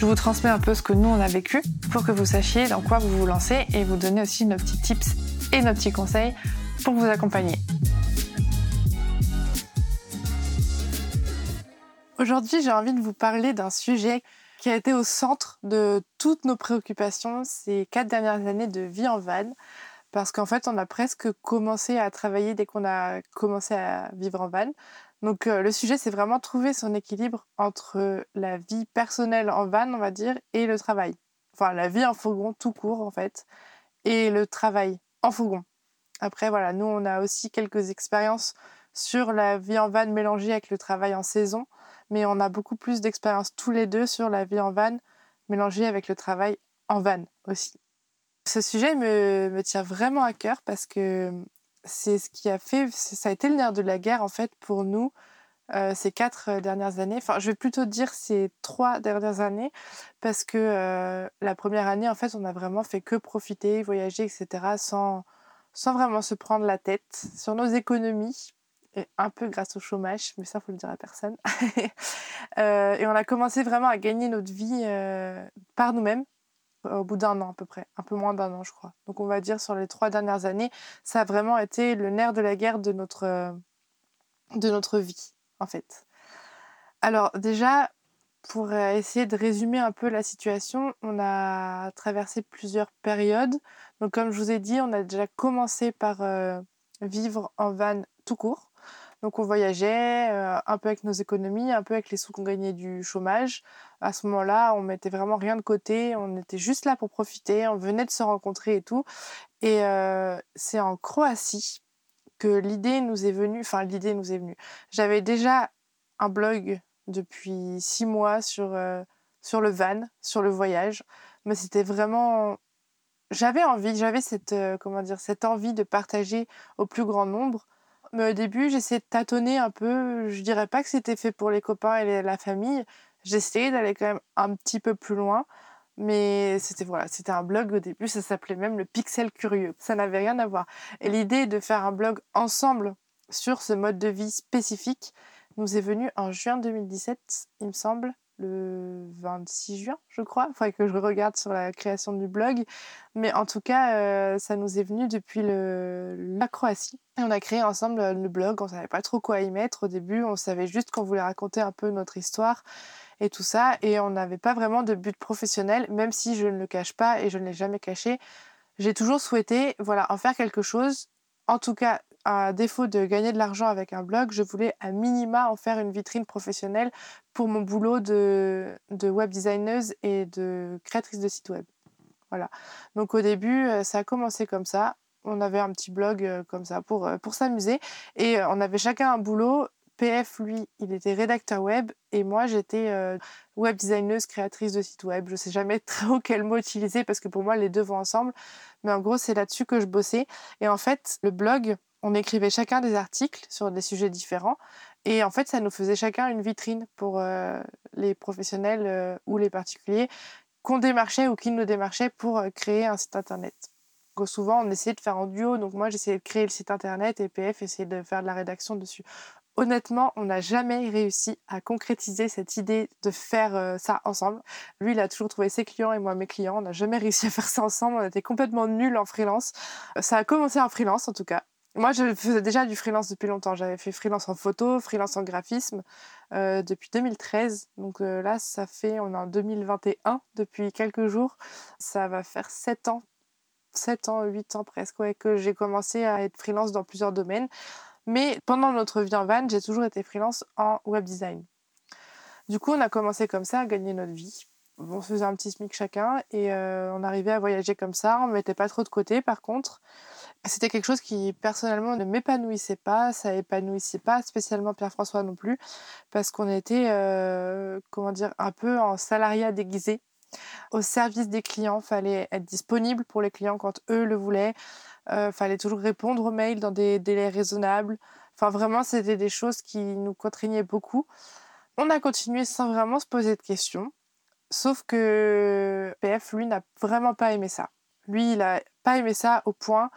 Je vous transmets un peu ce que nous on a vécu pour que vous sachiez dans quoi vous vous lancez et vous donner aussi nos petits tips et nos petits conseils pour vous accompagner. Aujourd'hui, j'ai envie de vous parler d'un sujet qui a été au centre de toutes nos préoccupations ces quatre dernières années de vie en van. Parce qu'en fait, on a presque commencé à travailler dès qu'on a commencé à vivre en van. Donc euh, le sujet, c'est vraiment trouver son équilibre entre la vie personnelle en van, on va dire, et le travail. Enfin, la vie en fourgon tout court, en fait, et le travail en fourgon. Après, voilà, nous, on a aussi quelques expériences sur la vie en van mélangée avec le travail en saison mais on a beaucoup plus d'expérience tous les deux sur la vie en van mélangée avec le travail en van aussi. Ce sujet me, tient vraiment à cœur parce que c'est ce qui a fait, ça a été le nerf de la guerre en fait pour nous euh, ces quatre dernières années. Enfin, je vais plutôt dire ces trois dernières années parce que euh, la première année, en fait, on a vraiment fait que profiter, voyager, etc. sans, sans vraiment se prendre la tête sur nos économies un peu grâce au chômage, mais ça, faut le dire à personne. Euh, et on a commencé vraiment à gagner notre vie euh, par nous-mêmes au bout d'un an à peu près, un peu moins d'un an, je crois. Donc on va dire sur les trois dernières années, ça a vraiment été le nerf de la guerre de notre, euh, de notre vie, en fait. Alors déjà, pour essayer de résumer un peu la situation, on a traversé plusieurs périodes. Donc comme je vous ai dit, on a déjà commencé par vivre en van tout court. Donc on voyageait euh, un peu avec nos économies, un peu avec les sous qu'on gagnait du chômage. À ce moment-là, on mettait vraiment rien de côté, on était juste là pour profiter, on venait de se rencontrer et tout. Et euh, c'est en Croatie que l'idée nous est venue, enfin l'idée nous est venue. J'avais déjà un blog depuis six mois sur, euh, sur le van, sur le voyage, mais c'était vraiment j'avais envie, j'avais cette, comment dire, cette envie de partager au plus grand nombre mais au début, j'essayais de tâtonner un peu. Je dirais pas que c'était fait pour les copains et la famille. J'essayais d'aller quand même un petit peu plus loin. Mais c'était voilà, c'était un blog au début, ça s'appelait même le Pixel Curieux. Ça n'avait rien à voir. Et l'idée de faire un blog ensemble sur ce mode de vie spécifique nous est venue en juin 2017, il me semble le 26 juin, je crois. Il faudrait que je regarde sur la création du blog. Mais en tout cas, euh, ça nous est venu depuis la Croatie. Et on a créé ensemble le blog. On savait pas trop quoi y mettre au début. On savait juste qu'on voulait raconter un peu notre histoire et tout ça. Et on n'avait pas vraiment de but professionnel, même si je ne le cache pas et je ne l'ai jamais caché. J'ai toujours souhaité voilà, en faire quelque chose, en tout cas à défaut de gagner de l'argent avec un blog, je voulais à minima en faire une vitrine professionnelle pour mon boulot de, de web designer et de créatrice de site web. Voilà. Donc au début, euh, ça a commencé comme ça. On avait un petit blog euh, comme ça pour, euh, pour s'amuser. Et on avait chacun un boulot. PF, lui, il était rédacteur web et moi, j'étais web designer, créatrice de site web. Je sais jamais trop quel mot utiliser parce que pour moi, les deux vont ensemble. Mais en gros, c'est là-dessus que je bossais. Et en fait, le blog, on écrivait chacun des articles sur des sujets différents. Et en fait, ça nous faisait chacun une vitrine pour euh, les professionnels euh, ou les particuliers qu'on démarchait ou qui nous démarchaient pour euh, créer un site internet. Souvent, on essayait de faire en duo. Donc moi, j'essayais de créer le site internet et PF essayait de faire de la rédaction dessus. honnêtement, on n'a jamais réussi à concrétiser cette idée de faire ça ensemble. Lui, il a toujours trouvé ses clients et moi mes clients. On n'a jamais réussi à faire ça ensemble. On était complètement nuls en freelance. Ça a commencé en freelance en tout cas. Moi, je faisais déjà du freelance depuis longtemps. J'avais fait freelance en photo, freelance en graphisme euh, depuis 2013. Donc euh, là, ça fait, on est en 2021 depuis quelques jours. Ça va faire 7 ans, 7 ans, 8 ans presque, que j'ai commencé à être freelance dans plusieurs domaines. Mais pendant notre vie en van, j'ai toujours été freelance en web design. Du coup, on a commencé comme ça à gagner notre vie. On faisait un petit SMIC chacun et euh, on arrivait à voyager comme ça. On ne mettait pas trop de côté par contre. C'était quelque chose qui personnellement ne m'épanouissait pas, ça épanouissait pas spécialement Pierre-François non plus, parce qu'on était, euh, comment dire, un peu en salariat déguisé. Au service des clients, fallait être disponible pour les clients quand eux le voulaient. Euh, fallait toujours répondre aux mails dans des délais raisonnables. Enfin, vraiment, c'était des choses qui nous contraignaient beaucoup. On a continué sans vraiment se poser de questions. Sauf que PF, lui, n'a vraiment pas aimé ça. Lui, il n'a pas aimé ça au point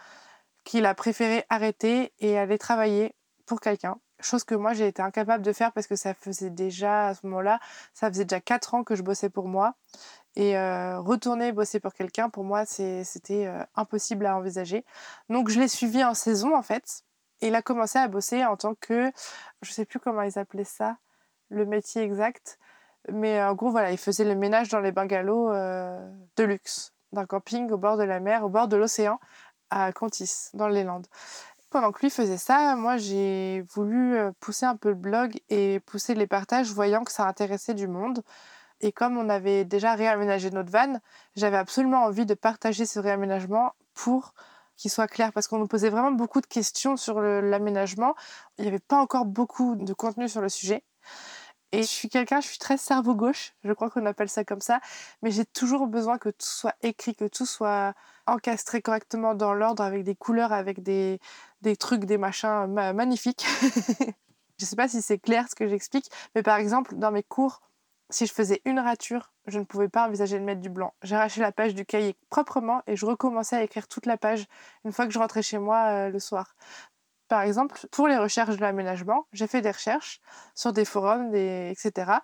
qu'il a préféré arrêter et aller travailler pour quelqu'un. Chose que moi j'ai été incapable de faire parce que ça faisait déjà à ce moment-là, ça faisait déjà 4 ans que je bossais pour moi. Et euh, retourner bosser pour quelqu'un, pour moi, c'était euh, impossible à envisager. Donc je l'ai suivi en saison en fait. Et il a commencé à bosser en tant que, je sais plus comment ils appelaient ça, le métier exact. Mais en gros, voilà, il faisait le ménage dans les bungalows euh, de luxe, d'un camping au bord de la mer, au bord de l'océan, à Contis, dans les Landes. Pendant que lui faisait ça, moi j'ai voulu euh, pousser un peu le blog et pousser les partages, voyant que ça intéressait du monde. Et comme on avait déjà réaménagé notre van, j'avais absolument envie de partager ce réaménagement pour qu'il soit clair, parce qu'on nous posait vraiment beaucoup de questions sur l'aménagement. Il n'y avait pas encore beaucoup de contenu sur le sujet. Et je suis quelqu'un, je suis très cerveau gauche, je crois qu'on appelle ça comme ça, mais j'ai toujours besoin que tout soit écrit, que tout soit encastré correctement dans l'ordre, avec des couleurs, avec des, trucs, des machins magnifiques. je sais pas si c'est clair ce que j'explique, mais par exemple, dans mes cours, si je faisais une rature, je ne pouvais pas envisager de mettre du blanc. J'arrachais la page du cahier proprement et je recommençais à écrire toute la page une fois que je rentrais chez moi euh, le soir par exemple, pour les recherches de l'aménagement, j'ai fait des recherches sur des forums, etc.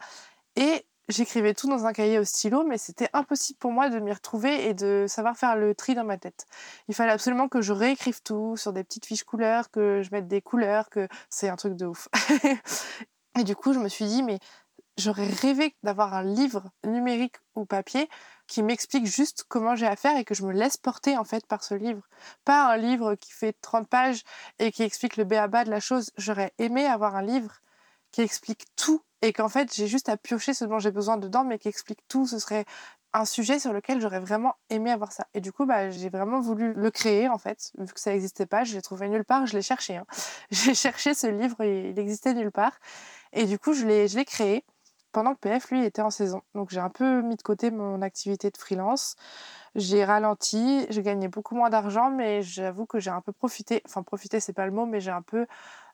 Et j'écrivais tout dans un cahier au stylo, mais c'était impossible pour moi de m'y retrouver et de savoir faire le tri dans ma tête. Il fallait absolument que je réécrive tout sur des petites fiches couleurs, que je mette des couleurs, que c'est un truc de ouf. et du coup, je me suis dit, mais j'aurais rêvé d'avoir un livre numérique ou papier qui m'explique juste comment j'ai à faire et que je me laisse porter en fait par ce livre. Pas un livre qui fait 30 pages et qui explique le béaba de la chose. J'aurais aimé avoir un livre qui explique tout et qu'en fait j'ai juste à piocher ce dont j'ai besoin dedans mais qui explique tout. Ce serait un sujet sur lequel j'aurais vraiment aimé avoir ça. Et du coup, bah, j'ai vraiment voulu le créer, en fait, vu que ça n'existait pas. Je l'ai trouvé nulle part, je l'ai cherché. Hein. J'ai cherché ce livre, il existait nulle part. Et du coup, je l'ai créé pendant que PF, lui, était en saison. Donc j'ai un peu mis de côté mon activité de freelance. J'ai ralenti, j'ai gagné beaucoup moins d'argent, mais j'avoue que j'ai un peu profité, enfin profité c'est pas le mot, mais j'ai un peu,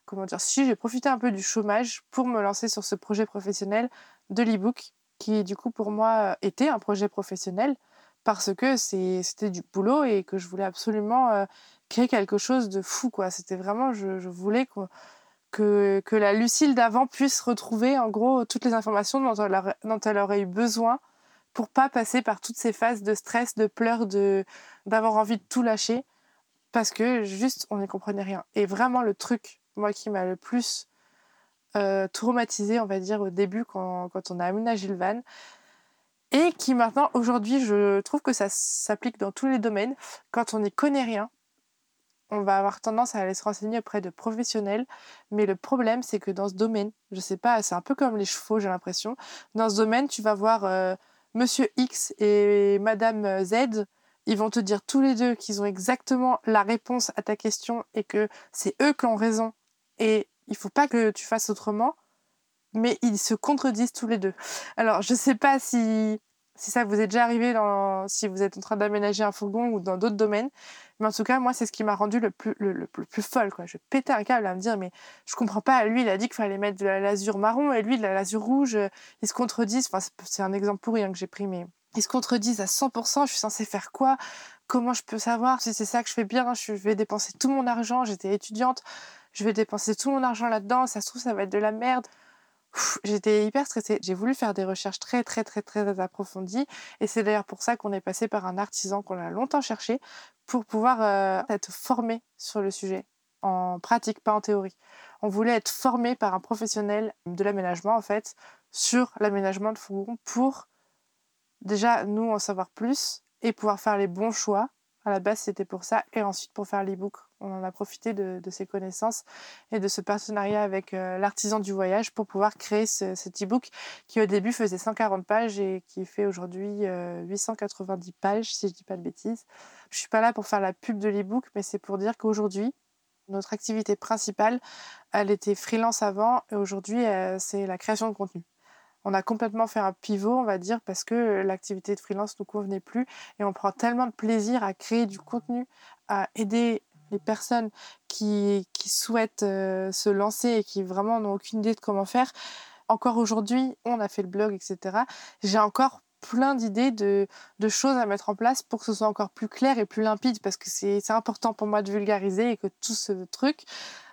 comment dire, si j'ai profité un peu du chômage pour me lancer sur ce projet professionnel de l'ebook, qui du coup pour moi était un projet professionnel, parce que c'était du boulot et que je voulais absolument euh, créer quelque chose de fou, quoi. C'était vraiment, je, je voulais qu'on que, la Lucille d'avant puisse retrouver en gros toutes les informations dont elle, aurait, dont elle aurait eu besoin pour pas passer par toutes ces phases de stress, de pleurs, de d'avoir envie de tout lâcher parce que juste on n'y comprenait rien. Et vraiment le truc moi qui m'a le plus euh, traumatisé, on va dire au début quand, quand on a aménagé le van et qui maintenant aujourd'hui je trouve que ça s'applique dans tous les domaines quand on n'y connaît rien on va avoir tendance à aller se renseigner auprès de professionnels. Mais le problème, c'est que dans ce domaine, je sais pas, c'est un peu comme les chevaux, j'ai l'impression. Dans ce domaine, tu vas voir euh, Monsieur X et Madame Z. Ils vont te dire tous les deux qu'ils ont exactement la réponse à ta question et que c'est eux qui ont raison. Et il faut pas que tu fasses autrement. Mais ils se contredisent tous les deux. Alors, je sais pas si si ça vous est déjà arrivé dans, si vous êtes en train d'aménager un fourgon ou dans d'autres domaines. Mais en tout cas, moi, c'est ce qui m'a rendu le plus, le, plus folle, quoi. Je pétais un câble à me dire, mais je comprends pas. Lui, il a dit qu'il fallait mettre de la lasure marron et lui, de la lasure rouge. Ils se contredisent. Enfin, c'est un exemple pourri hein, que j'ai pris, mais ils se contredisent à 100%. Je suis censée faire quoi? Comment je peux savoir si c'est ça que je fais bien? Je vais dépenser tout mon argent. J'étais étudiante je vais dépenser tout mon argent là-dedans, ça se trouve, ça va être de la merde. J'étais hyper stressée. J'ai voulu faire des recherches très, très, très, très approfondies. Et c'est d'ailleurs pour ça qu'on est passé par un artisan qu'on a longtemps cherché pour pouvoir euh, être formé sur le sujet, en pratique, pas en théorie. On voulait être formé par un professionnel de l'aménagement, en fait, sur l'aménagement de fourgon pour déjà nous en savoir plus et pouvoir faire les bons choix. À la base, c'était pour ça. Et ensuite, pour faire l'e-book, on en a profité de, de, ces connaissances et de ce partenariat avec euh, l'artisan du voyage pour pouvoir créer ce, cet e-book qui, au début, faisait 140 pages et qui fait aujourd'hui 890 euh, pages, si je ne dis pas de bêtises. Je ne suis pas là pour faire la pub de l'e-book, mais c'est pour dire qu'aujourd'hui, notre activité principale, elle était freelance avant et aujourd'hui, euh, c'est la création de contenu on a complètement fait un pivot, on va dire, parce que l'activité de freelance ne nous convenait plus et on prend tellement de plaisir à créer du contenu, à aider les personnes qui, souhaitent euh, se lancer et qui vraiment n'ont aucune idée de comment faire. Encore aujourd'hui, on a fait le blog, etc. J'ai encore plein d'idées de, choses à mettre en place pour que ce soit encore plus clair et plus limpide parce que c'est important pour moi de vulgariser et que tout ce truc,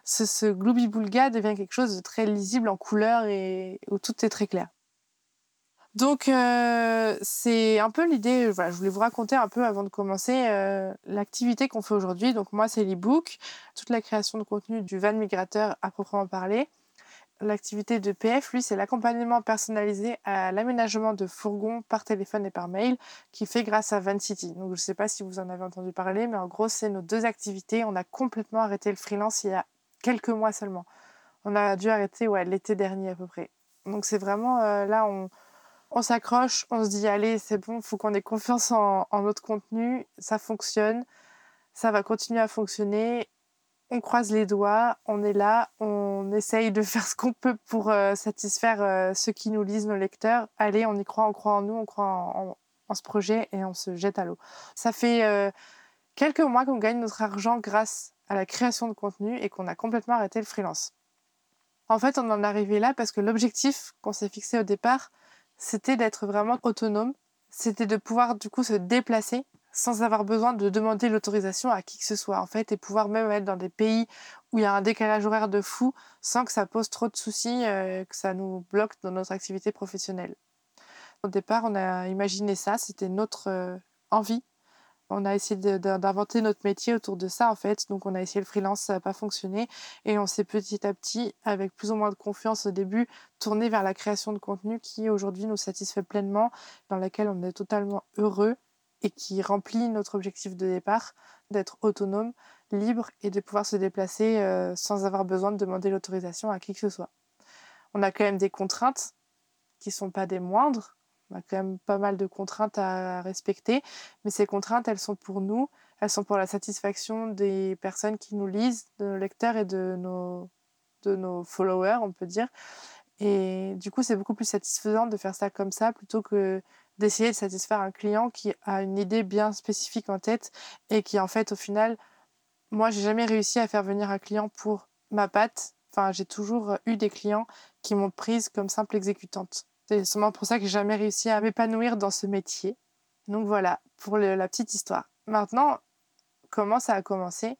ce, ce gloubi-boulga devient quelque chose de très lisible en couleur et où tout est très clair. Donc euh, c'est un peu l'idée, voilà, je voulais vous raconter un peu avant de commencer euh, l'activité qu'on fait aujourd'hui. Donc moi c'est l'e-book, toute la création de contenu du van migrateur à proprement parler. L'activité de PF, lui, c'est l'accompagnement personnalisé à l'aménagement de fourgons par téléphone et par mail qui fait grâce à Van City. Donc je ne sais pas si vous en avez entendu parler, mais en gros c'est nos deux activités. On a complètement arrêté le freelance il y a quelques mois seulement. On a dû arrêter ouais, l'été dernier à peu près. Donc c'est vraiment euh, là on on s'accroche, on se dit allez, c'est bon, faut qu'on ait confiance en, notre contenu, ça fonctionne, ça va continuer à fonctionner. On croise les doigts, on est là, on essaye de faire ce qu'on peut pour euh, satisfaire euh, ceux qui nous lisent, nos lecteurs. Allez, on y croit, on croit en nous, on croit en, ce projet et on se jette à l'eau. Ça fait euh, quelques mois qu'on gagne notre argent grâce à la création de contenu et qu'on a complètement arrêté le freelance. En fait, on en est arrivé là parce que l'objectif qu'on s'est fixé au départ, c'était d'être vraiment autonome, c'était de pouvoir du coup se déplacer sans avoir besoin de demander l'autorisation à qui que ce soit en fait et pouvoir même être dans des pays où il y a un décalage horaire de fou sans que ça pose trop de soucis, euh, que ça nous bloque dans notre activité professionnelle. Au départ, on a imaginé ça, c'était notre euh, envie on a essayé d'inventer notre métier autour de ça en fait. Donc on a essayé le freelance, ça n'a pas fonctionné et on s'est petit à petit, avec plus ou moins de confiance au début, tourné vers la création de contenu qui aujourd'hui nous satisfait pleinement, dans laquelle on est totalement heureux et qui remplit notre objectif de départ d'être autonome, libre et de pouvoir se déplacer euh, sans avoir besoin de demander l'autorisation à qui que ce soit. On a quand même des contraintes qui sont pas des moindres, on a quand même pas mal de contraintes à respecter, mais ces contraintes, elles sont pour nous, elles sont pour la satisfaction des personnes qui nous lisent, de nos lecteurs et de nos, de nos followers, on peut dire. Et du coup, c'est beaucoup plus satisfaisant de faire ça comme ça plutôt que d'essayer de satisfaire un client qui a une idée bien spécifique en tête et qui, en fait, au final, moi, j'ai jamais réussi à faire venir un client pour ma patte. Enfin, j'ai toujours eu des clients qui m'ont prise comme simple exécutante. C'est sûrement pour ça que j'ai jamais réussi à m'épanouir dans ce métier. Donc voilà, pour la petite histoire. Maintenant, comment ça a commencé?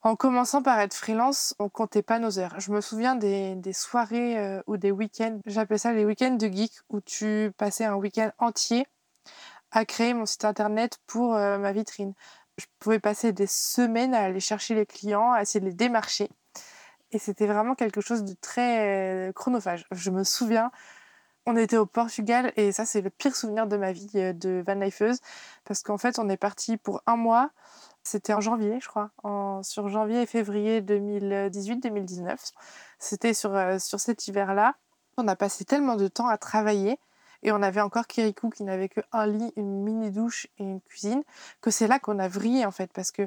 En commençant par être freelance, on comptait pas nos heures. Je me souviens des, soirées euh, ou des week-ends, j'appelais ça les week-ends de geek, où tu passais un week-end entier à créer mon site internet pour euh, ma vitrine. Je pouvais passer des semaines à aller chercher les clients, à essayer de les démarcher. Et c'était vraiment quelque chose de très euh, chronophage. Je me souviens, on était au Portugal et ça c'est le pire souvenir de ma vie euh, de van lifeuse parce qu'en fait on est parti pour un mois. C'était en janvier, je crois, en, sur janvier et février 2018-2019. C'était sur, euh, sur cet hiver-là. On a passé tellement de temps à travailler et on avait encore Kirikou qui n'avait qu'un lit, une mini douche et une cuisine que c'est là qu'on a vrillé en fait parce que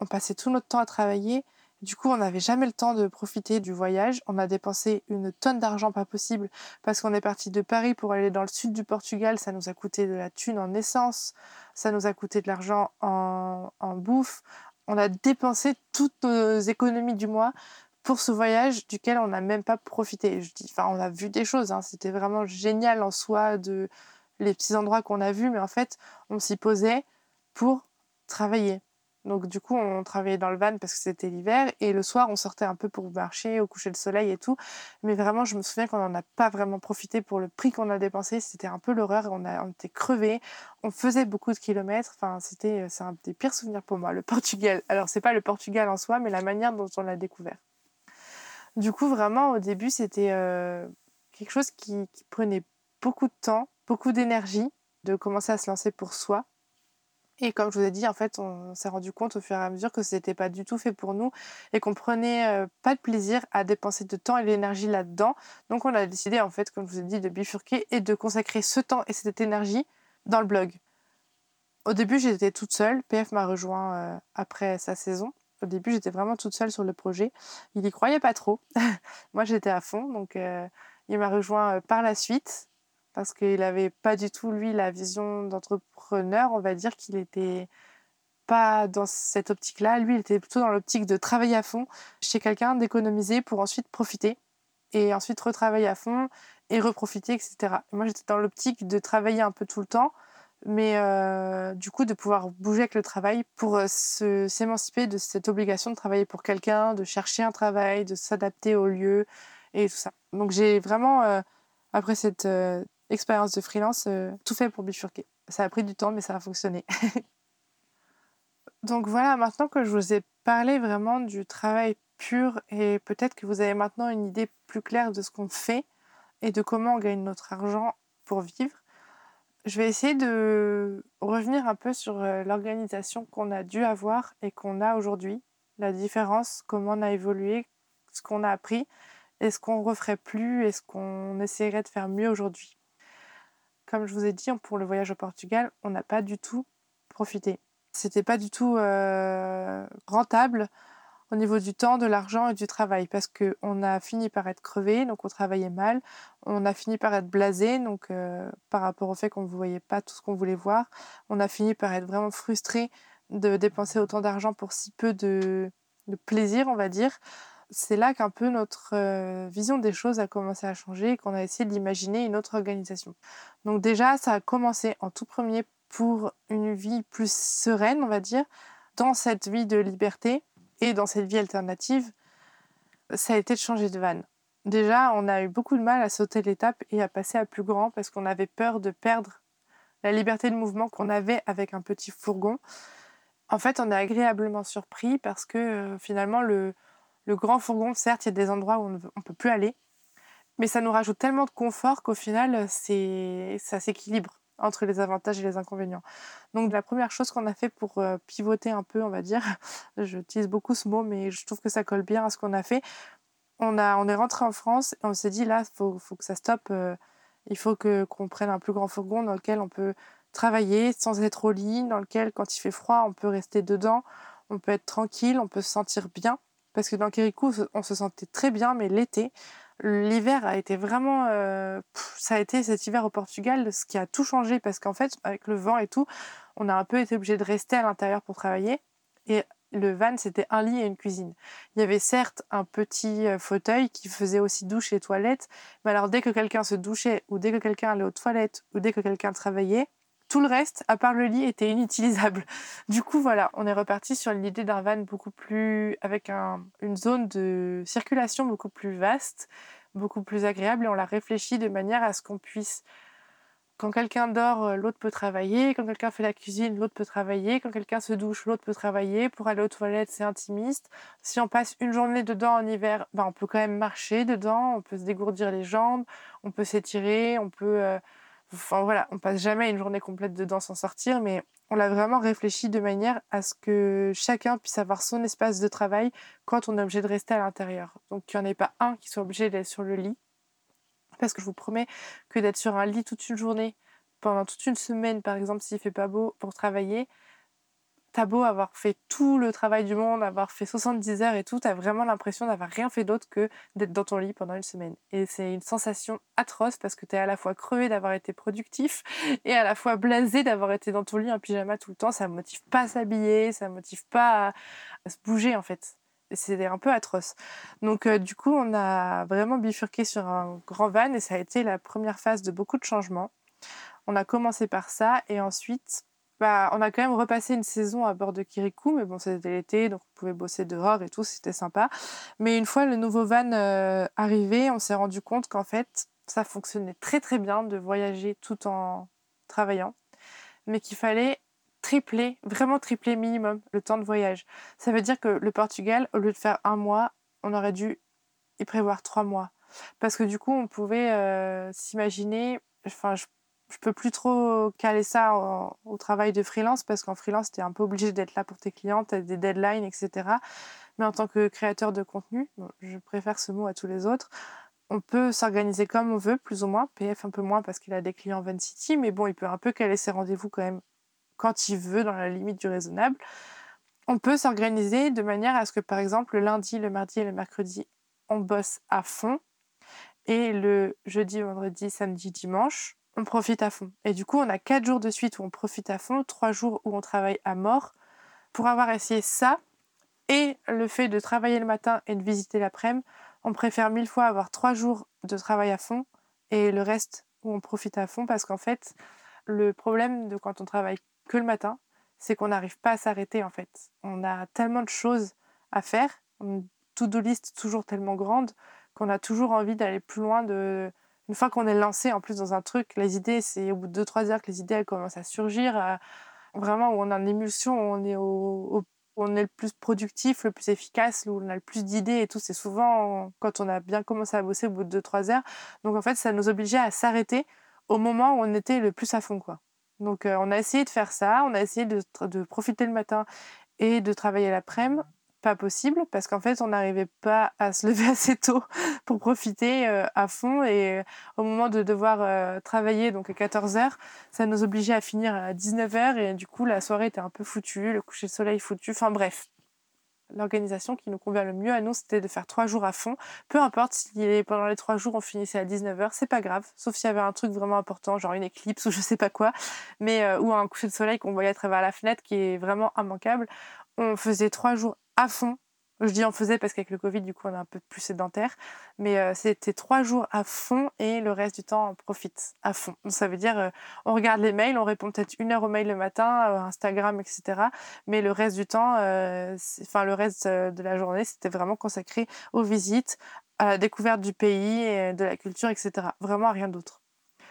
on passait tout notre temps à travailler du coup, on n'avait jamais le temps de profiter du voyage. On a dépensé une tonne d'argent pas possible parce qu'on est parti de Paris pour aller dans le sud du Portugal. Ça nous a coûté de la thune en essence, ça nous a coûté de l'argent en, bouffe. On a dépensé toutes nos économies du mois pour ce voyage duquel on n'a même pas profité. Enfin, on a vu des choses. Hein. C'était vraiment génial en soi de les petits endroits qu'on a vus, mais en fait, on s'y posait pour travailler Donc du coup, on travaillait dans le van parce que c'était l'hiver et le soir, on sortait un peu pour marcher au coucher de soleil et tout. Mais vraiment, je me souviens qu'on n'en a pas vraiment profité pour le prix qu'on a dépensé. C'était un peu l'horreur. On, on était crevés. On faisait beaucoup de kilomètres. Enfin, c'était c'est un des pires souvenirs pour moi, le Portugal. Alors c'est pas le Portugal en soi, mais la manière dont on l'a découvert. Du coup, vraiment, au début, c'était euh, quelque chose qui prenait beaucoup de temps, beaucoup d'énergie, de commencer à se lancer pour soi et comme je vous ai dit, en fait, on s'est rendu compte au fur et à mesure que ce n'était pas du tout fait pour nous et qu'on prenait pas de plaisir à dépenser de temps et l'énergie là-dedans. Donc on a décidé, en fait, comme je vous ai dit, de bifurquer et de consacrer ce temps et cette énergie dans le blog. Au début, j'étais toute seule. PF m'a rejoint après sa saison. Au début, j'étais vraiment toute seule sur le projet. Il y croyait pas trop. Moi, j'étais à fond. Donc, il m'a rejoint par la suite parce qu'il n'avait pas du tout, lui, la vision d'entrepreneur. On va dire qu'il n'était pas dans cette optique-là. Lui, il était plutôt dans l'optique de travailler à fond chez quelqu'un, d'économiser pour ensuite profiter et ensuite retravailler à fond et reprofiter, etc. moi, j'étais dans l'optique de travailler un peu tout le temps, mais euh, du coup, de pouvoir bouger avec le travail pour euh, s'émanciper de cette obligation de travailler pour quelqu'un, de chercher un travail, de s'adapter au lieu et tout ça. Donc, j'ai vraiment, euh, après cette expérience de freelance, euh, tout fait pour bifurquer. Ça a pris du temps, mais ça a fonctionné. Donc voilà, maintenant que je vous ai parlé vraiment du travail pur et peut-être que vous avez maintenant une idée plus claire de ce qu'on fait et de comment on gagne notre argent pour vivre, je vais essayer de revenir un peu sur euh, l'organisation qu'on a dû avoir et qu'on a aujourd'hui, la différence, comment on a évolué, ce qu'on a appris, et ce qu'on referait plus, et ce qu'on essaierait de faire mieux aujourd'hui. Comme je vous ai dit, pour le voyage au Portugal, on n'a pas du tout profité. C'était pas du tout euh, rentable au niveau du temps, de l'argent et du travail parce qu'on a fini par être crevé, donc on travaillait mal. On a fini par être blasé, donc euh, par rapport au fait qu'on ne voyait pas tout ce qu'on voulait voir. On a fini par être vraiment frustré de dépenser autant d'argent pour si peu de plaisir, on va dire c'est là qu'un peu notre euh, vision des choses a commencé à changer et qu'on a essayé d'imaginer une autre organisation. Donc déjà, ça a commencé en tout premier pour une vie plus sereine, on va dire, dans cette vie de liberté et dans cette vie alternative, ça a été de changer de van. Déjà, on a eu beaucoup de mal à sauter l'étape et à passer à plus grand parce qu'on avait peur de perdre la liberté de mouvement qu'on avait avec un petit fourgon. En fait, on est agréablement surpris parce que euh, finalement, le, le grand fourgon, certes, il y a des endroits où on ne peut plus aller, mais ça nous rajoute tellement de confort qu'au final, c'est ça s'équilibre entre les avantages et les inconvénients. Donc la première chose qu'on a fait pour euh, pivoter un peu, on va dire, j'utilise beaucoup ce mot, mais je trouve que ça colle bien à ce qu'on a fait. On, est rentré en France et on s'est dit là, il faut, que ça stoppe. Euh, il faut qu'on prenne un plus grand fourgon dans lequel on peut travailler sans être au lit, dans lequel quand il fait froid, on peut rester dedans, on peut être tranquille, on peut se sentir bien. Parce que dans Kirikou, on se sentait très bien, mais l'été, l'hiver a été vraiment. Euh, ça a été cet hiver au Portugal, ce qui a tout changé parce qu'en fait, avec le vent et tout, on a un peu été obligé de rester à l'intérieur pour travailler. Et le van, c'était un lit et une cuisine. Il y avait certes un petit euh, fauteuil qui faisait aussi douche et toilette, mais alors dès que quelqu'un se douchait, ou dès que quelqu'un allait aux toilettes, ou dès que quelqu'un travaillait, tout le reste, à part le lit, était inutilisable. Du coup, voilà, on est reparti sur l'idée d'un van beaucoup plus. avec une zone de circulation beaucoup plus vaste, beaucoup plus agréable, et on l'a réfléchi de manière à ce qu'on puisse. Quand quelqu'un dort, euh, l'autre peut travailler. Quand quelqu'un fait la cuisine, l'autre peut travailler. Quand quelqu'un se douche, l'autre peut travailler. Pour aller aux toilettes, c'est intimiste. Si on passe une journée dedans en hiver, ben, on peut quand même marcher dedans. On peut se dégourdir les jambes. On peut s'étirer. On peut. Euh, Enfin voilà, on passe jamais une journée complète dedans sans sortir, mais on l'a vraiment réfléchi de manière à ce que chacun puisse avoir son espace de travail quand on est obligé de rester à l'intérieur. Donc qu'il n'y en ait pas un qui soit obligé d'être sur le lit. Parce que je vous promets que d'être sur un lit toute une journée, pendant toute une semaine par exemple s'il fait pas beau pour travailler, t'as beau avoir fait tout le travail du monde, avoir fait 70 heures et tout, t'as vraiment l'impression d'avoir rien fait d'autre que d'être dans ton lit pendant une semaine. Et c'est une sensation atroce parce que t'es à la fois crevé d'avoir été productif et à la fois blasé d'avoir été dans ton lit en pyjama tout le temps. Ça motive pas à s'habiller, ça motive pas à, se bouger en fait. C'est un peu atroce. Donc euh, du coup, on a vraiment bifurqué sur un grand van et ça a été la première phase de beaucoup de changements. On a commencé par ça et ensuite bah, on a quand même repassé une saison à bord de Kirikou, mais bon, c'était l'été, donc on pouvait bosser dehors et tout, c'était sympa. Mais une fois le nouveau van euh, arrivé, on s'est rendu compte qu'en fait, ça fonctionnait très très bien de voyager tout en travaillant, mais qu'il fallait tripler, vraiment tripler minimum le temps de voyage. Ça veut dire que le Portugal, au lieu de faire un mois, on aurait dû y prévoir trois mois. Parce que du coup, on pouvait euh, s'imaginer, enfin, je je peux plus trop caler ça au travail de freelance parce qu'en freelance, tu es un peu obligé d'être là pour tes clients, tu as des deadlines, etc. Mais en tant que créateur de contenu, je préfère ce mot à tous les autres, on peut s'organiser comme on veut, plus ou moins. PF un peu moins parce qu'il a des clients Van City, mais bon, il peut un peu caler ses rendez-vous quand même quand il veut, dans la limite du raisonnable. On peut s'organiser de manière à ce que, par exemple, le lundi, le mardi et le mercredi, on bosse à fond. Et le jeudi, vendredi, samedi, dimanche, on profite à fond. Et du coup, on a quatre jours de suite où on profite à fond, trois jours où on travaille à mort. Pour avoir essayé ça et le fait de travailler le matin et de visiter l'après-midi, on préfère mille fois avoir trois jours de travail à fond et le reste où on profite à fond parce qu'en fait, le problème de quand on travaille que le matin, c'est qu'on n'arrive pas à s'arrêter en fait. On a tellement de choses à faire, une to-do list toujours tellement grande qu'on a toujours envie d'aller plus loin de, une fois qu'on est lancé en plus dans un truc, les idées, c'est au bout de 2-3 heures que les idées elles commencent à surgir. vraiment, où on a une émulsion, on est, on est le plus productif, le plus efficace, où on a le plus d'idées et tout. C'est souvent quand on a bien commencé à bosser au bout de 2-3 heures. Donc en fait, ça nous obligeait à s'arrêter au moment où on était le plus à fond. quoi. Donc euh, on a essayé de faire ça, on a essayé de, de profiter le matin et de travailler l'après-midi pas possible parce qu'en fait on n'arrivait pas à se lever assez tôt pour profiter euh, à fond et euh, au moment de devoir euh, travailler donc à 14h ça nous obligeait à finir à 19h et du coup la soirée était un peu foutue le coucher de soleil foutu enfin bref. L'organisation qui nous convient le mieux à nous c'était de faire trois jours à fond. Peu importe si pendant les trois jours on finissait à 19h c'est pas grave sauf s'il y avait un truc vraiment important genre une éclipse ou je sais pas quoi mais ou un coucher de soleil qu'on voyait à travers la fenêtre qui est vraiment immanquable. On faisait trois jours à fond. Je dis on faisait parce qu'avec le Covid, du coup, on est un peu plus sédentaire. Mais euh, c'était trois jours à fond et le reste du temps, on profite à fond. Ça veut dire, euh, on regarde les mails, on répond peut-être une heure aux mails le matin, euh, Instagram, etc. Mais le reste du temps, enfin, le reste de la journée, c'était vraiment consacré aux visites, à la découverte du pays, et de la culture, etc. Vraiment rien d'autre.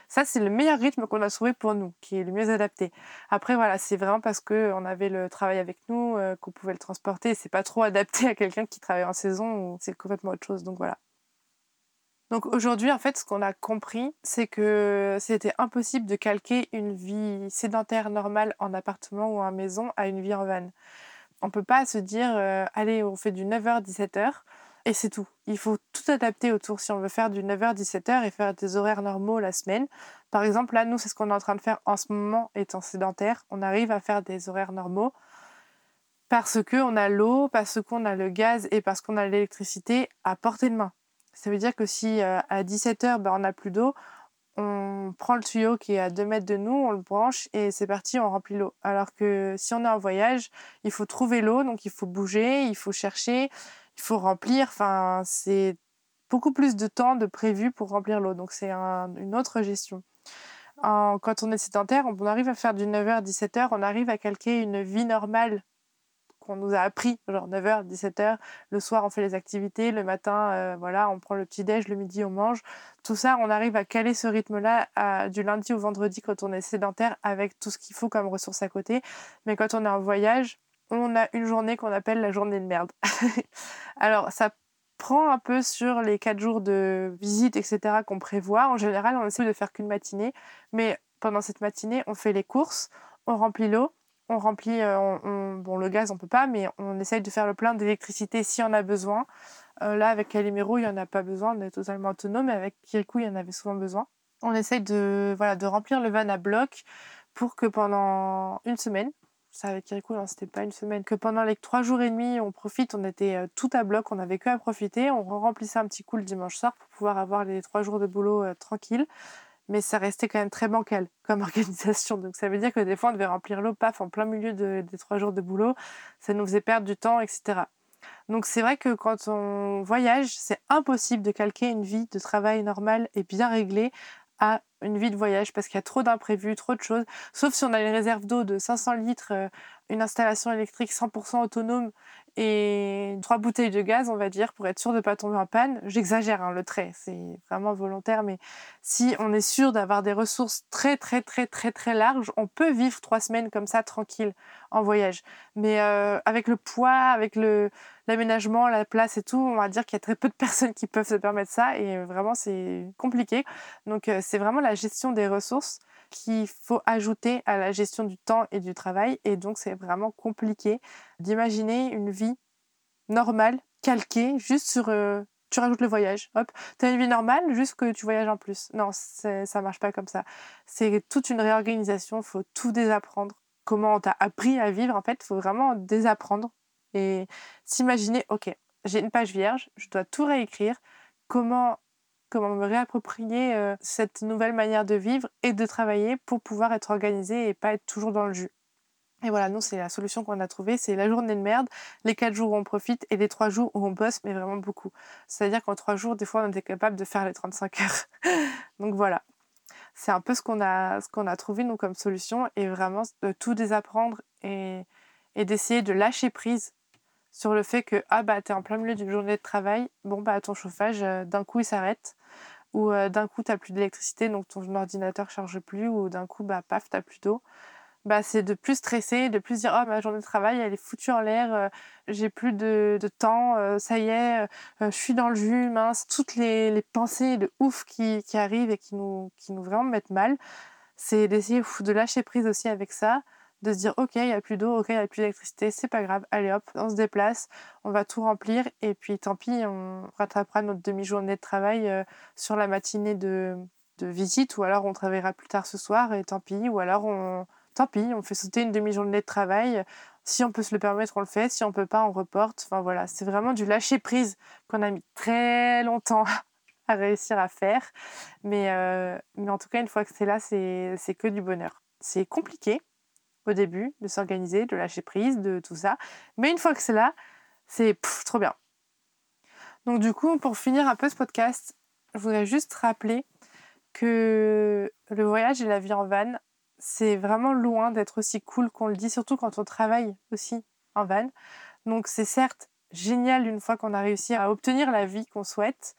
Ça, c'est le meilleur rythme qu'on a trouvé pour nous, qui est le mieux adapté. Après, voilà, c'est vraiment parce qu'on avait le travail avec nous, euh, qu'on pouvait le transporter. C'est pas trop adapté à quelqu'un qui travaille en saison ou c'est complètement autre chose. Donc voilà. Donc aujourd'hui, en fait, ce qu'on a compris, c'est que c'était impossible de calquer une vie sédentaire normale en appartement ou en maison à une vie en van. On peut pas se dire, euh, allez, on fait du 9h-17h et c'est tout. Il faut tout adapter autour si on veut faire du 9h-17h et faire des horaires normaux la semaine. Par exemple, là, nous, c'est ce qu'on est en train de faire en ce moment, étant sédentaire. On arrive à faire des horaires normaux parce qu'on a l'eau, parce qu'on a le gaz et parce qu'on a l'électricité à portée de main. Ça veut dire que si euh, à 17h, ben, on n'a plus d'eau, on prend le tuyau qui est à 2 mètres de nous, on le branche et c'est parti, on remplit l'eau. Alors que si on est en voyage, il faut trouver l'eau, donc il faut bouger, il faut chercher, il faut remplir. Enfin, c'est beaucoup plus de temps de prévu pour remplir l'eau. Donc, c'est une autre gestion. quand on est sédentaire, on arrive à faire du 9h, 17h, on arrive à calquer une vie normale qu'on nous a appris, genre 9h, 17h. Le soir, on fait les activités. Le matin, euh, voilà, on prend le petit-déj. Le midi, on mange. Tout ça, on arrive à caler ce rythme-là du lundi au vendredi quand on est sédentaire avec tout ce qu'il faut comme ressources à côté. Mais quand on est en voyage, on a une journée qu'on appelle la journée de merde. Alors, ça prend un peu sur les quatre jours de visite, etc. qu'on prévoit. En général, on essaie de faire qu'une matinée, mais pendant cette matinée, on fait les courses, on remplit l'eau, on remplit, euh, bon, le gaz, on peut pas, mais on essaye de faire le plein d'électricité si on a besoin. Euh, là, avec Calimero, il n'y en a pas besoin, on est totalement autonome, mais avec Kirikou, il y en avait souvent besoin. On essaye de, voilà, de remplir le van à bloc pour que pendant une semaine, ça avec Kirikou, non, c'était pas une semaine, que pendant les trois jours et demi, on profite, on était euh, tout à bloc, on avait que à profiter, on remplissait un petit coup le dimanche soir pour pouvoir avoir les trois jours de boulot euh, tranquille, mais ça restait quand même très bancal comme organisation, donc ça veut dire que des fois on devait remplir l'eau, paf, en plein milieu des trois jours de boulot, ça nous faisait perdre du temps, etc. Donc c'est vrai que quand on voyage, c'est impossible de calquer une vie de travail normale et bien réglée à une vie de voyage parce qu'il y a trop d'imprévus, trop de choses. Sauf si on a une réserve d'eau de 500 litres, euh, une installation électrique 100% autonome et trois bouteilles de gaz, on va dire, pour être sûr de ne pas tomber en panne. J'exagère hein, le trait, c'est vraiment volontaire, mais si on est sûr d'avoir des ressources très très très très très larges, on peut vivre trois semaines comme ça tranquille en voyage. Mais euh, avec le poids, avec le l'aménagement, la place et tout, on va dire qu'il y a très peu de personnes qui peuvent se permettre ça et vraiment c'est compliqué. Donc euh, c'est vraiment la gestion des ressources qu'il faut ajouter à la gestion du temps et du travail. Et donc, c'est vraiment compliqué d'imaginer une vie normale, calquée, juste sur... Euh, tu rajoutes le voyage. Hop, tu as une vie normale, juste que tu voyages en plus. Non, ça marche pas comme ça. C'est toute une réorganisation, faut tout désapprendre. Comment on t'a appris à vivre, en fait, faut vraiment désapprendre et s'imaginer, ok, j'ai une page vierge, je dois tout réécrire. Comment comment me réapproprier euh, cette nouvelle manière de vivre et de travailler pour pouvoir être organisé et pas être toujours dans le jus. Et voilà, nous, c'est la solution qu'on a trouvée, c'est la journée de merde, les quatre jours où on profite et les trois jours où on bosse, mais vraiment beaucoup. C'est-à-dire qu'en trois jours, des fois, on était capable de faire les 35 heures. Donc voilà, c'est un peu ce qu'on a, a trouvé, nous, comme solution, et vraiment de tout désapprendre et d'essayer de lâcher prise sur le fait que ah bah t'es en plein milieu d'une journée de travail, bon bah ton chauffage euh, d'un coup il s'arrête. Ou euh, d'un coup t'as plus d'électricité donc ton ordinateur charge plus ou d'un coup bah paf t'as plus d'eau. Bah, c'est de plus stresser, de plus dire oh ma journée de travail elle est foutue en l'air, euh, j'ai plus de, temps, ça y est, je suis dans le jus, mince, toutes les, les pensées de ouf qui, qui, arrivent et qui nous, qui nous vraiment mettent mal, c'est d'essayer de lâcher prise aussi avec ça, de se dire ok il y a plus d'eau ok il y a plus d'électricité c'est pas grave allez hop on se déplace on va tout remplir et puis tant pis on rattrapera notre demi-journée de travail euh, sur la matinée de, de, visite ou alors on travaillera plus tard ce soir et tant pis ou alors on tant pis on fait sauter une demi-journée de travail. Si on peut se le permettre on le fait si on peut pas on reporte. Enfin voilà c'est vraiment du lâcher prise qu'on a mis très longtemps à réussir à faire. Mais, euh, mais en tout cas une fois que c'est là c'est que du bonheur. C'est compliqué au début, de s'organiser, de lâcher prise, de tout ça. Mais une fois que c'est là, c'est trop bien. Donc du coup, pour finir un peu ce podcast, je voudrais juste rappeler que le voyage et la vie en van, c'est vraiment loin d'être aussi cool qu'on le dit, surtout quand on travaille aussi en van. Donc c'est certes génial une fois qu'on a réussi à obtenir la vie qu'on souhaite,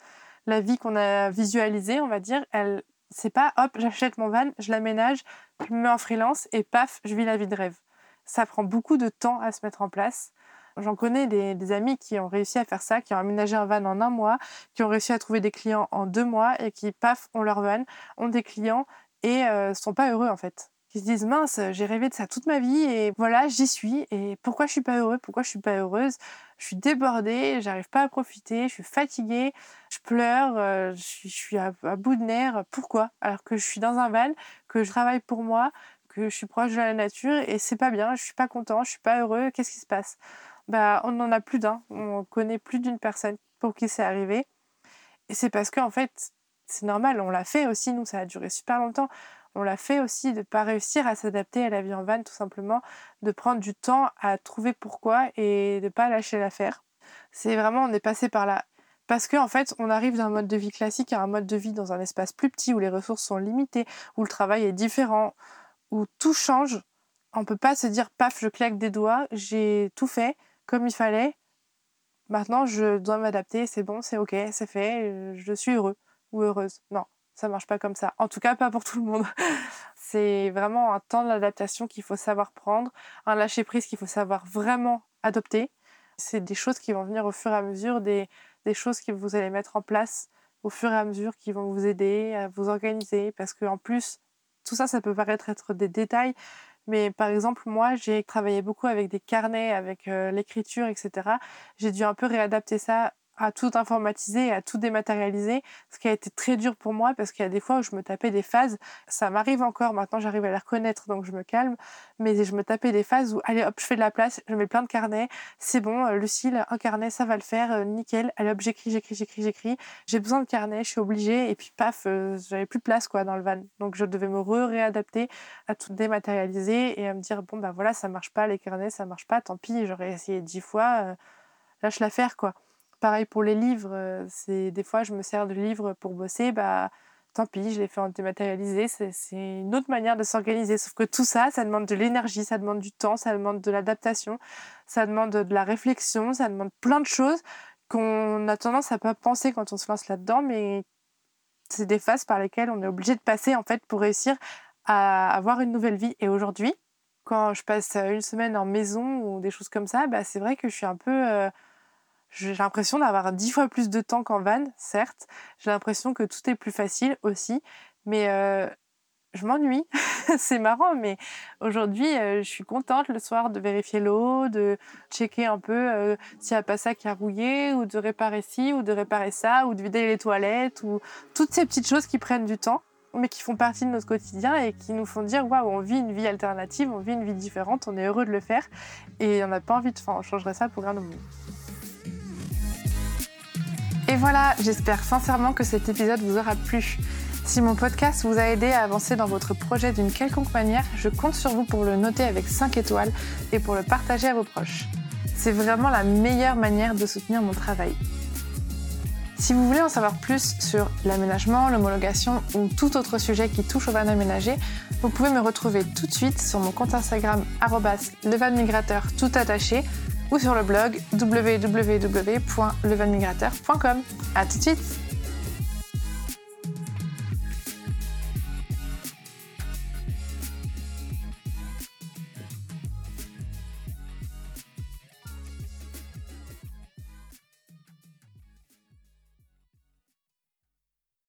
la vie qu'on a visualisée, on va dire, elle, c'est pas hop, j'achète mon van, je l'aménage, je me mets en freelance et paf, je vis la vie de rêve. Ça prend beaucoup de temps à se mettre en place. J'en connais des, amis qui ont réussi à faire ça, qui ont aménagé un van en un mois, qui ont réussi à trouver des clients en deux mois et qui, paf, ont leur van, ont des clients et euh, sont pas heureux en fait qui se disent mince, j'ai rêvé de ça toute ma vie et voilà, j'y suis. Et pourquoi je suis pas heureux? Pourquoi je suis pas heureuse? Je suis débordée, j'arrive pas à profiter, je suis fatiguée, je pleure, euh, je suis, à, bout de nerfs. Pourquoi? Alors que je suis dans un van, que je travaille pour moi, que je suis proche de la nature et c'est pas bien, je suis pas content, je suis pas heureux. Qu'est-ce qui se passe? Bah, on en a plus d'un. On connaît plus d'une personne pour qui c'est arrivé. Et c'est parce qu'en fait, c'est normal, on l'a fait aussi, nous, ça a duré super longtemps on l'a fait aussi de ne pas réussir à s'adapter à la vie en van, tout simplement, de prendre du temps à trouver pourquoi et de ne pas lâcher l'affaire. C'est vraiment, on est passé par là. Parce qu'en en fait, on arrive d'un mode de vie classique à un mode de vie dans un espace plus petit, où les ressources sont limitées, où le travail est différent, où tout change. On ne peut pas se dire, paf, je claque des doigts, j'ai tout fait comme il fallait. Maintenant, je dois m'adapter, c'est bon, c'est ok, c'est fait, je suis heureux ou heureuse. Non, ça marche pas comme ça. En tout cas, pas pour tout le monde. c'est vraiment un temps d'adaptation qu'il faut savoir prendre, un lâcher prise qu'il faut savoir vraiment adopter. C'est des choses qui vont venir au fur et à mesure, des, choses que vous allez mettre en place au fur et à mesure qui vont vous aider à vous organiser. Parce qu'en plus, tout ça, ça peut paraître être des détails, mais par exemple, moi, j'ai travaillé beaucoup avec des carnets, avec euh, l'écriture, etc. J'ai dû un peu réadapter ça à tout informatiser, à tout dématérialiser, ce qui a été très dur pour moi parce qu'il y a des fois où je me tapais des phases, ça m'arrive encore, maintenant j'arrive à les reconnaître donc je me calme, mais je me tapais des phases où allez hop, je fais de la place, je mets plein de carnets, c'est bon, euh, Lucille, un carnet, ça va le faire, euh, nickel, allez hop, j'écris, j'écris, j'écris, j'écris, j'ai besoin de carnet, je suis obligée, et puis paf, euh, j'avais plus de place quoi dans le van, donc je devais me réadapter à tout dématérialiser et à me dire bon bah voilà, ça marche pas les carnets, ça marche pas, tant pis, j'aurais essayé dix fois, lâche l'affaire quoi. Pareil pour les livres, c'est des fois je me sers de livres pour bosser, bah tant pis, je l'ai fait en dématérialisé. C'est une autre manière de s'organiser. Sauf que tout ça, ça demande de l'énergie, ça demande du temps, ça demande de l'adaptation, ça demande de la réflexion, ça demande plein de choses qu'on a tendance à pas penser quand on se lance là-dedans, mais c'est des phases par lesquelles on est obligé de passer en fait pour réussir à avoir une nouvelle vie. Et aujourd'hui, quand je passe une semaine en maison ou des choses comme ça, bah, c'est vrai que je suis un peu j'ai l'impression d'avoir dix fois plus de temps qu'en van, certes. J'ai l'impression que tout est plus facile aussi, mais euh, je m'ennuie. c'est marrant, mais aujourd'hui, euh, je suis contente le soir de vérifier l'eau, de checker un peu euh, s'il n'y a pas ça qui a rouillé, ou de réparer ci, ou de réparer ça, ou de vider les toilettes, ou toutes ces petites choses qui prennent du temps, mais qui font partie de notre quotidien et qui nous font dire waouh, on vit une vie alternative, on vit une vie différente, on est heureux de le faire, et on n'a pas envie de. Enfin, on changerait ça pour rien au monde. Voilà, j'espère sincèrement que cet épisode vous aura plu. Si mon podcast vous a aidé à avancer dans votre projet d'une quelconque manière, je compte sur vous pour le noter avec 5 étoiles et pour le partager à vos proches. C'est vraiment la meilleure manière de soutenir mon travail. Si vous voulez en savoir plus sur l'aménagement, l'homologation ou tout autre sujet qui touche au van aménagé, vous pouvez me retrouver tout de suite sur mon compte Instagram levanmigrateur tout attaché ou sur le blog www.levanmigrateur.com. À tout de suite